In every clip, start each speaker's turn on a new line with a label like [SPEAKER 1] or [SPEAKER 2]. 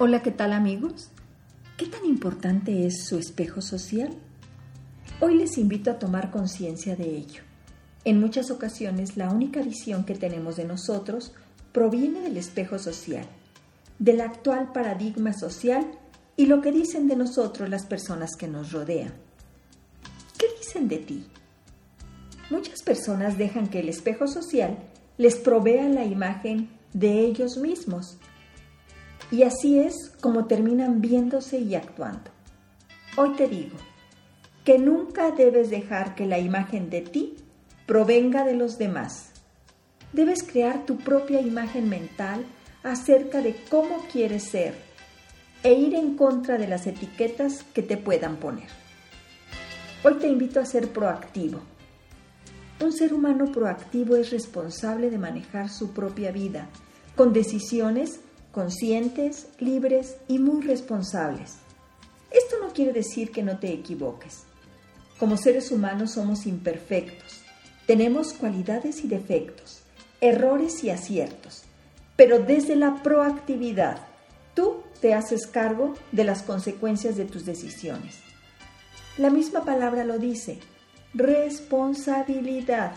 [SPEAKER 1] Hola, ¿qué tal amigos? ¿Qué tan importante es su espejo social? Hoy les invito a tomar conciencia de ello. En muchas ocasiones la única visión que tenemos de nosotros proviene del espejo social, del actual paradigma social y lo que dicen de nosotros las personas que nos rodean. ¿Qué dicen de ti? Muchas personas dejan que el espejo social les provea la imagen de ellos mismos y así es como terminan viéndose y actuando. Hoy te digo que nunca debes dejar que la imagen de ti provenga de los demás. Debes crear tu propia imagen mental acerca de cómo quieres ser e ir en contra de las etiquetas que te puedan poner. Hoy te invito a ser proactivo. Un ser humano proactivo es responsable de manejar su propia vida con decisiones conscientes, libres y muy responsables. Esto no quiere decir que no te equivoques. Como seres humanos somos imperfectos. Tenemos cualidades y defectos, errores y aciertos. Pero desde la proactividad, tú te haces cargo de las consecuencias de tus decisiones. La misma palabra lo dice, responsabilidad.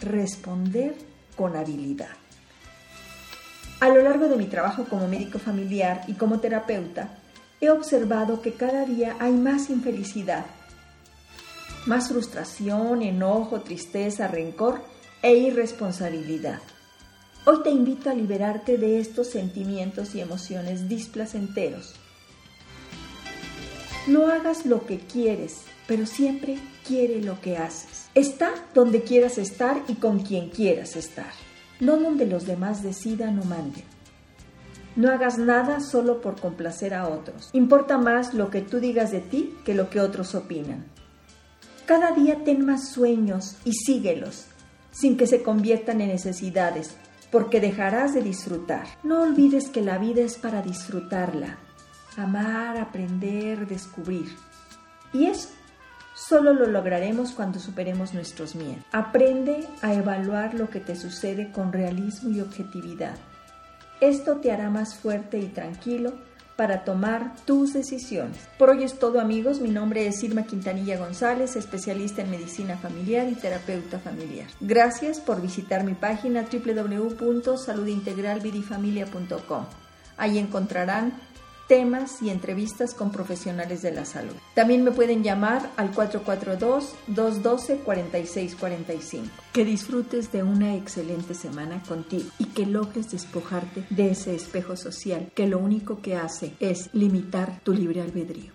[SPEAKER 1] Responder con habilidad. A lo largo de mi trabajo como médico familiar y como terapeuta, he observado que cada día hay más infelicidad, más frustración, enojo, tristeza, rencor e irresponsabilidad. Hoy te invito a liberarte de estos sentimientos y emociones displacenteros. No hagas lo que quieres, pero siempre quiere lo que haces. Está donde quieras estar y con quien quieras estar no donde los demás decidan o manden. No hagas nada solo por complacer a otros. Importa más lo que tú digas de ti que lo que otros opinan. Cada día ten más sueños y síguelos, sin que se conviertan en necesidades, porque dejarás de disfrutar. No olvides que la vida es para disfrutarla, amar, aprender, descubrir. Y eso Solo lo lograremos cuando superemos nuestros miedos. Aprende a evaluar lo que te sucede con realismo y objetividad. Esto te hará más fuerte y tranquilo para tomar tus decisiones. Por hoy es todo amigos, mi nombre es Irma Quintanilla González, especialista en medicina familiar y terapeuta familiar. Gracias por visitar mi página www.saludintegralvidifamilia.com. Ahí encontrarán temas y entrevistas con profesionales de la salud. También me pueden llamar al 442-212-4645. Que disfrutes de una excelente semana contigo y que logres despojarte de ese espejo social que lo único que hace es limitar tu libre albedrío.